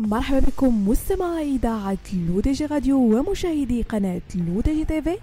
مرحبا بكم مستمعي إذاعة L'ODJ Radio ومشاهدي قناة L'ODJ TV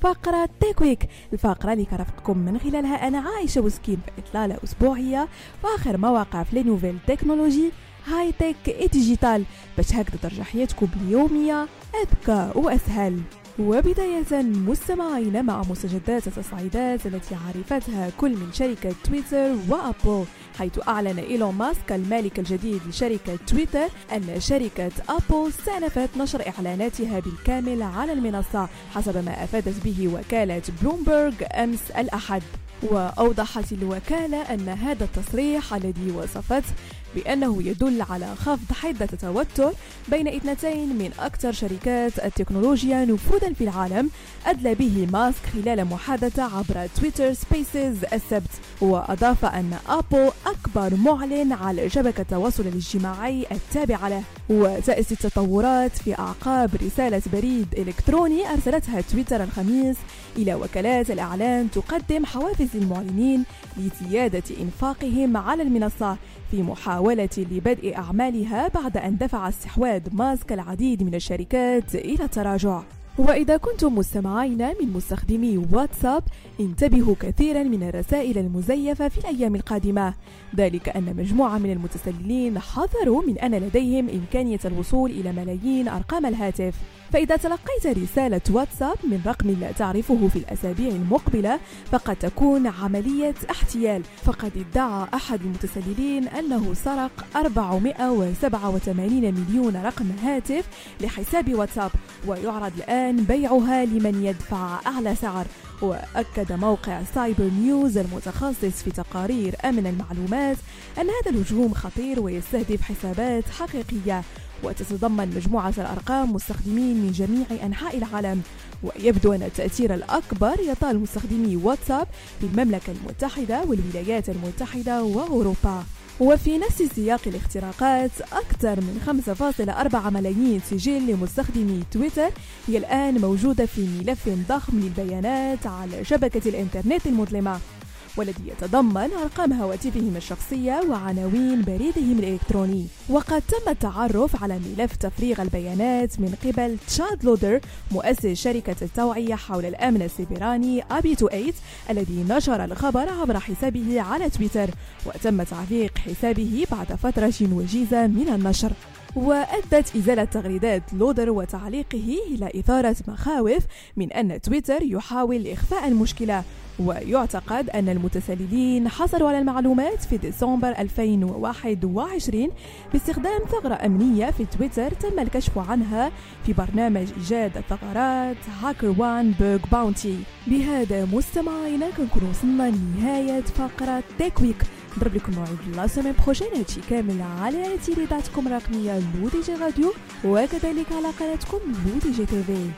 فقرة Tech Week الفقرة اللي كنرفقكم من خلالها أنا عايشة بوسكين في إطلالة أسبوعية وآخر ما وقع في nouvelles technologies high-tech digital باش هكذا ترجع حياتكم اليومية أذكى وأسهل. وبداية مستمعين مع مستجدات التصعيدات التي عرفتها كل من شركة تويتر وأبل حيث أعلن إيلون ماسك المالك الجديد لشركة تويتر أن شركة أبل استأنفت نشر إعلاناتها بالكامل على المنصة حسب ما أفادت به وكالة بلومبرغ أمس الأحد. وأوضحت الوكالة أن هذا التصريح الذي وصفته بأنه يدل على خفض حدة التوتر بين اثنتين من أكثر شركات التكنولوجيا نفوذا في العالم أدلى به ماسك خلال محادثة عبر تويتر Spaces السبت. وأضاف أن أبل أكبر معلن على شبكة التواصل الاجتماعي التابعة له. وتأتي التطورات في أعقاب رسالة بريد إلكتروني أرسلتها تويتر الخميس إلى وكالات الإعلان تقدم حوافز للمعلنين لزيادة إنفاقهم على المنصة في محاولة لبدء أعمالها بعد أن دفع استحواذ ماسك العديد من الشركات إلى التراجع. وإذا كنتم مستمعين من مستخدمي واتساب انتبهوا كثيرا من الرسائل المزيفة في الأيام القادمة. ذلك أن مجموعة من المتسللين حذروا من أن لديهم إمكانية الوصول إلى ملايين أرقام الهاتف. فإذا تلقيت رسالة واتساب من رقم لا تعرفه في الأسابيع المقبلة فقد تكون عملية احتيال. فقد ادعى أحد المتسللين أنه سرق 487 مليون رقم هاتف لحساب واتساب ويعرض الآن بيعها لمن يدفع أعلى سعر. وأكد موقع سايبر نيوز المتخصص في تقارير أمن المعلومات أن هذا الهجوم خطير ويستهدف حسابات حقيقية. وتتضمن مجموعة الأرقام مستخدمين من جميع أنحاء العالم ويبدو أن التأثير الأكبر يطال مستخدمي واتساب في المملكة المتحدة والولايات المتحدة وأوروبا. وفي نفس سياق الاختراقات أكثر من 5.4 ملايين سجل لمستخدمي تويتر هي الآن موجودة في ملف ضخم للبيانات على شبكة الإنترنت المظلمة. والذي يتضمن أرقام هواتفهم الشخصية وعناوين بريدهم الإلكتروني. وقد تم التعرف على ملف تفريغ البيانات من قبل تشاد لودر مؤسس شركة التوعية حول الأمن السيبراني Habitu8 الذي نشر الخبر عبر حسابه على تويتر وتم تعليق حسابه بعد فترة وجيزة من النشر. وأدت إزالة تغريدات لودر وتعليقه إلى إثارة مخاوف من أن تويتر يحاول إخفاء المشكلة. ويعتقد أن المتسللين حصلوا على المعلومات في ديسمبر 2021 باستخدام ثغرة أمنية في تويتر تم الكشف عنها في برنامج إيجاد الثغرات HackerOne bug bounty. بهذا مستمعينا كنكون وصلنا لنهاية فقرة Tech Week نضرب لكم موعد la semaine prochaine هادشي كامل على إذاعتكم الرقمية L'ODJ Radio وكذلك على قناتكم L'ODJ TV.